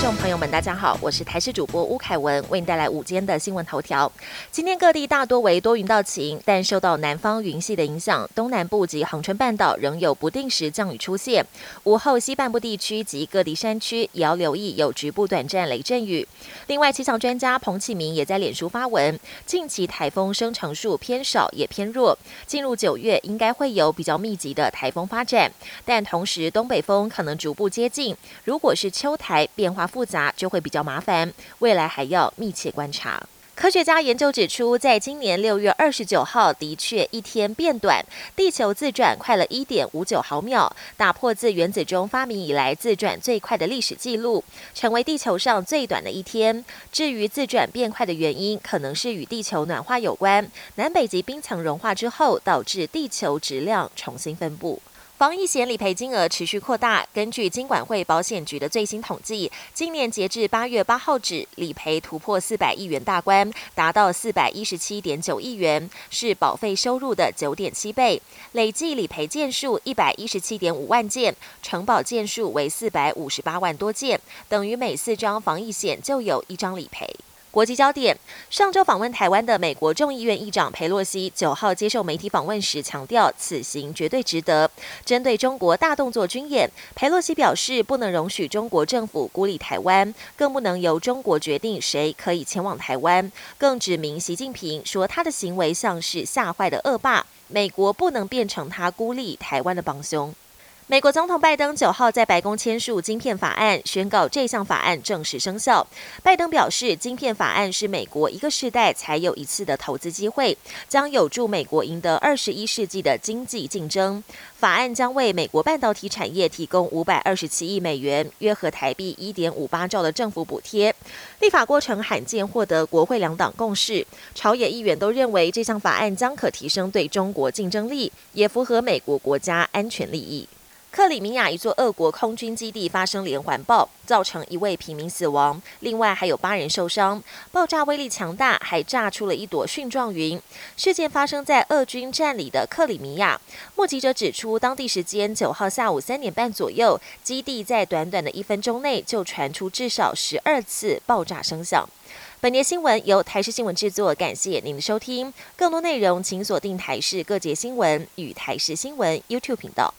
众朋友们，大家好，我是台视主播吴凯文，为您带来午间的新闻头条。今天各地大多为多云到晴，但受到南方云系的影响，东南部及恒春半岛仍有不定时降雨出现。午后西半部地区及各地山区也要留意有局部短暂雷阵雨。另外，气象专家彭启明也在脸书发文，近期台风生成数偏少也偏弱，进入九月应该会有比较密集的台风发展，但同时东北风可能逐步接近。如果是秋台变化复杂，就会比较麻烦，未来还要密切观察。科学家研究指出，在今年六月二十九号，的确一天变短，地球自转快了一点五九毫秒，打破自原子钟发明以来自转最快的历史记录，成为地球上最短的一天。至于自转变快的原因，可能是与地球暖化有关，南北极冰层融化之后，导致地球质量重新分布。防疫险理赔金额持续扩大。根据金管会保险局的最新统计，今年截至八月八号止，理赔突破四百亿元大关，达到四百一十七点九亿元，是保费收入的九点七倍。累计理赔件数一百一十七点五万件，承保件数为四百五十八万多件，等于每四张防疫险就有一张理赔。国际焦点：上周访问台湾的美国众议院议长佩洛西，九号接受媒体访问时强调，此行绝对值得。针对中国大动作军演，佩洛西表示，不能容许中国政府孤立台湾，更不能由中国决定谁可以前往台湾。更指明习近平说，他的行为像是吓坏的恶霸，美国不能变成他孤立台湾的帮凶。美国总统拜登九号在白宫签署晶片法案，宣告这项法案正式生效。拜登表示，晶片法案是美国一个世代才有一次的投资机会，将有助美国赢得二十一世纪的经济竞争。法案将为美国半导体产业提供五百二十七亿美元（约合台币一点五八兆）的政府补贴。立法过程罕见获得国会两党共识，朝野议员都认为这项法案将可提升对中国竞争力，也符合美国国家安全利益。克里米亚一座俄国空军基地发生连环爆，造成一位平民死亡，另外还有八人受伤。爆炸威力强大，还炸出了一朵蕈状云。事件发生在俄军占领的克里米亚。目击者指出，当地时间九号下午三点半左右，基地在短短的一分钟内就传出至少十二次爆炸声响。本节新闻由台视新闻制作，感谢您的收听。更多内容请锁定台视各节新闻与台视新闻 YouTube 频道。